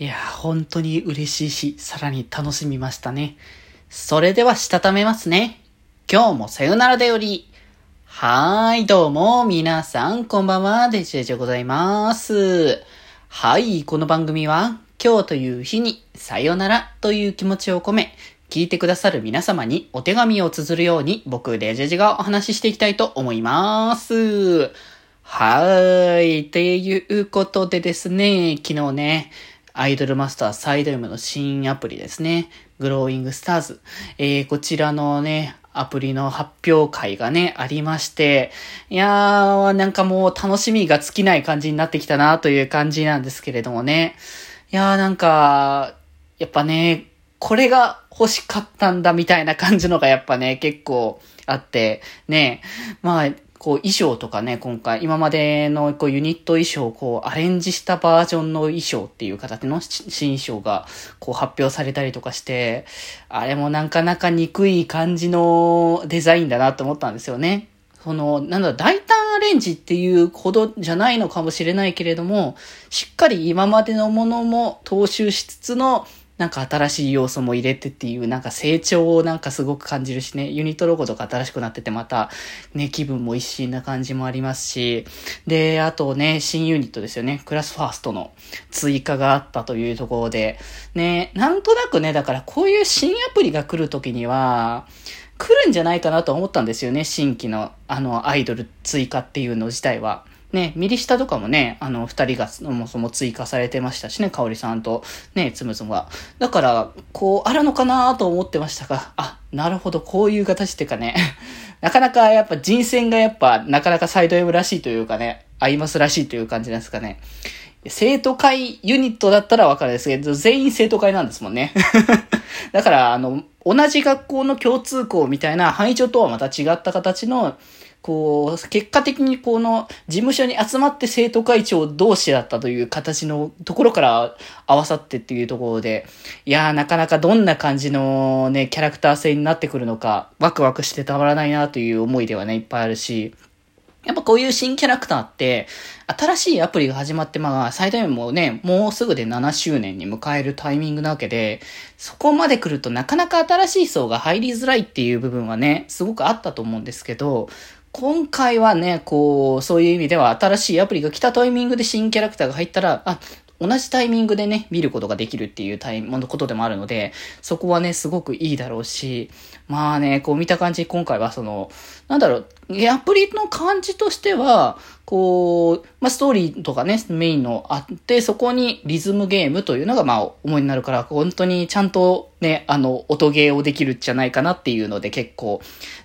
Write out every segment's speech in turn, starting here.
いや、本当に嬉しいし、さらに楽しみましたね。それでは、したためますね。今日もさよならだより。はーい、どうも、皆さん、こんばんは、デジェジでございます。はい、この番組は、今日という日に、さよならという気持ちを込め、聞いてくださる皆様にお手紙を綴るように、僕、デジェジがお話ししていきたいと思います。はーい。っていうことでですね、昨日ね、アイドルマスターサイド M の新アプリですね。グローイングスターズ。えー、こちらのね、アプリの発表会がね、ありまして、いやー、なんかもう楽しみが尽きない感じになってきたなという感じなんですけれどもね。いやーなんか、やっぱね、これが欲しかったんだみたいな感じのがやっぱね、結構あって、ね、まあ、こう衣装とかね、今回、今までのこうユニット衣装をこうアレンジしたバージョンの衣装っていう形の新衣装がこう発表されたりとかして、あれもなかなか憎い感じのデザインだなと思ったんですよね。その、なんだ、大胆アレンジっていうほどじゃないのかもしれないけれども、しっかり今までのものも踏襲しつつのなんか新しい要素も入れてっていう、なんか成長をなんかすごく感じるしね、ユニットロゴとか新しくなっててまた、ね、気分も一新な感じもありますし、で、あとね、新ユニットですよね、クラスファーストの追加があったというところで、ね、なんとなくね、だからこういう新アプリが来るときには、来るんじゃないかなと思ったんですよね、新規の、あの、アイドル追加っていうの自体は。ね、右下とかもね、あの、二人がそもそも追加されてましたしね、かおりさんとね、つむつむが。だから、こう、あるのかなと思ってましたが、あ、なるほど、こういう形っていうかね、なかなかやっぱ人選がやっぱ、なかなかサイド M らしいというかね、アイマスらしいという感じなんですかね。生徒会ユニットだったらわかるんですけど、全員生徒会なんですもんね。だから、あの、同じ学校の共通項みたいな範囲上とはまた違った形のこう、結果的にこの事務所に集まって生徒会長同士だったという形のところから合わさってっていうところで、いやーなかなかどんな感じのね、キャラクター性になってくるのか、ワクワクしてたまらないなという思いではね、いっぱいあるし、やっぱこういう新キャラクターって、新しいアプリが始まって、まあ、最大面もね、もうすぐで7周年に迎えるタイミングなわけで、そこまで来るとなかなか新しい層が入りづらいっていう部分はね、すごくあったと思うんですけど、今回はね、こう、そういう意味では新しいアプリが来たタイミングで新キャラクターが入ったら、あ、同じタイミングでね、見ることができるっていうタイムのことでもあるので、そこはね、すごくいいだろうし、まあね、こう見た感じ、今回はその、なんだろう、アプリの感じとしては、こう、まあ、ストーリーとかね、メインのあって、そこにリズムゲームというのが、まあ、主になるから、本当にちゃんとね、あの、音ゲーをできるんじゃないかなっていうので、結構、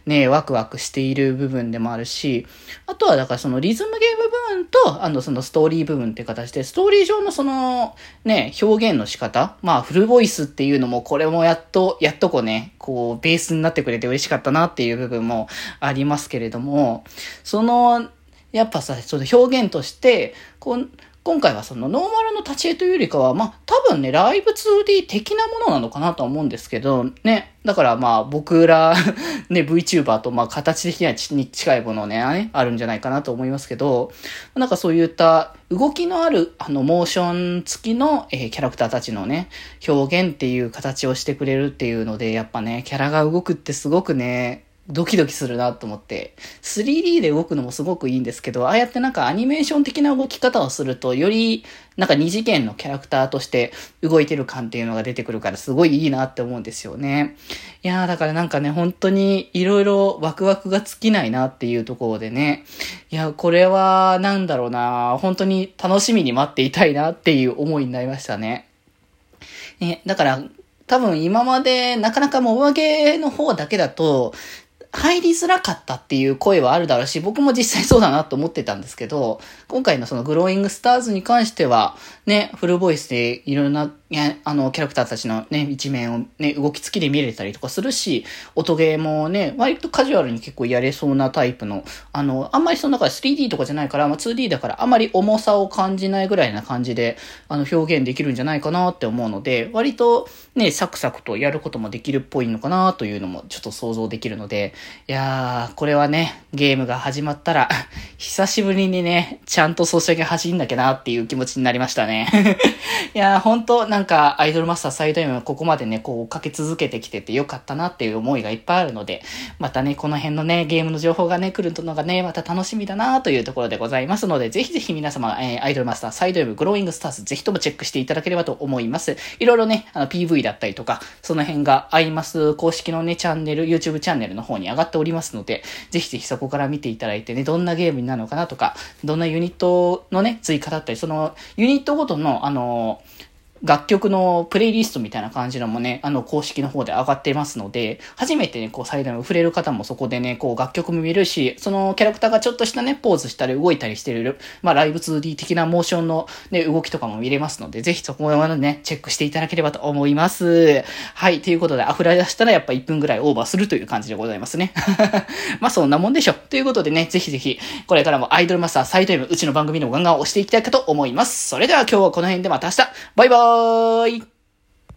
ね、ワクワクしている部分でもあるし、あとは、だからそのリズムゲーム部分と、あの、そのストーリー部分っていう形で、ストーリー上のその、ね、表現の仕方、まあ、フルボイスっていうのも、これもやっと、やっとこうね、こう、ベースになってくれて嬉しかったなっていう部分もありますけれども、その、やっぱさ、その表現として、こう、今回はそのノーマルの立ち絵というよりかは、まあ、多分ね、ライブ 2D 的なものなのかなとは思うんですけど、ね。だからまあ、僕ら ね、VTuber とまあ、形的には近いものね、ね、あるんじゃないかなと思いますけど、なんかそういった動きのある、あの、モーション付きの、えー、キャラクターたちのね、表現っていう形をしてくれるっていうので、やっぱね、キャラが動くってすごくね、ドキドキするなと思って。3D で動くのもすごくいいんですけど、ああやってなんかアニメーション的な動き方をすると、よりなんか二次元のキャラクターとして動いてる感っていうのが出てくるからすごいいいなって思うんですよね。いやーだからなんかね、本当に色々ワクワクが尽きないなっていうところでね。いや、これはなんだろうな本当に楽しみに待っていたいなっていう思いになりましたね。ね、だから、多分今までなかなかも上げの方だけだと、入りづらかったっていう声はあるだろうし、僕も実際そうだなと思ってたんですけど、今回のそのグローイングスターズに関しては、ね、フルボイスでいろんな、あの、キャラクターたちのね、一面をね、動き付きで見れたりとかするし、音ゲーもね、割とカジュアルに結構やれそうなタイプの、あの、あんまりその中で 3D とかじゃないから、まあ、2D だからあまり重さを感じないぐらいな感じで、あの、表現できるんじゃないかなって思うので、割とね、サクサクとやることもできるっぽいのかなというのもちょっと想像できるので、いやー、これはね、ゲームが始まったら、久しぶりにね、ちゃんとソシャゲ走んなきゃなっていう気持ちになりましたね。いやー、ほんと、なんか、アイドルマスターサイド M はここまでね、こう、かけ続けてきててよかったなっていう思いがいっぱいあるので、またね、この辺のね、ゲームの情報がね、来るのがね、また楽しみだなというところでございますので、ぜひぜひ皆様、えー、アイドルマスターサイド M グローイングスターズ、ぜひともチェックしていただければと思います。いろいろね、あの、PV だったりとか、その辺がアイマス公式のね、チャンネル、YouTube チャンネルの方に上がっておりますので、ぜひぜひそこから見ていただいてね、どんなゲームになるのかなとか、どんなユニットのね、追加だったり、その、ユニットごとの、あの楽曲のプレイリストみたいな感じのもね、あの公式の方で上がってますので、初めてね、こう最大の触れる方もそこでね、こう楽曲も見れるし、そのキャラクターがちょっとしたね、ポーズしたり動いたりしてる、まあライブ 2D 的なモーションのね、動きとかも見れますので、ぜひそこまでね、チェックしていただければと思います。はい、ということで、溢れ出したらやっぱ1分ぐらいオーバーするという感じでございますね。まあそんなもんでしょ。ということでね、ぜひぜひ、これからもアイドルマスターサイド M、うちの番組のガンガン押していきたいかと思います。それでは今日はこの辺でまた明日、バイバーイはい。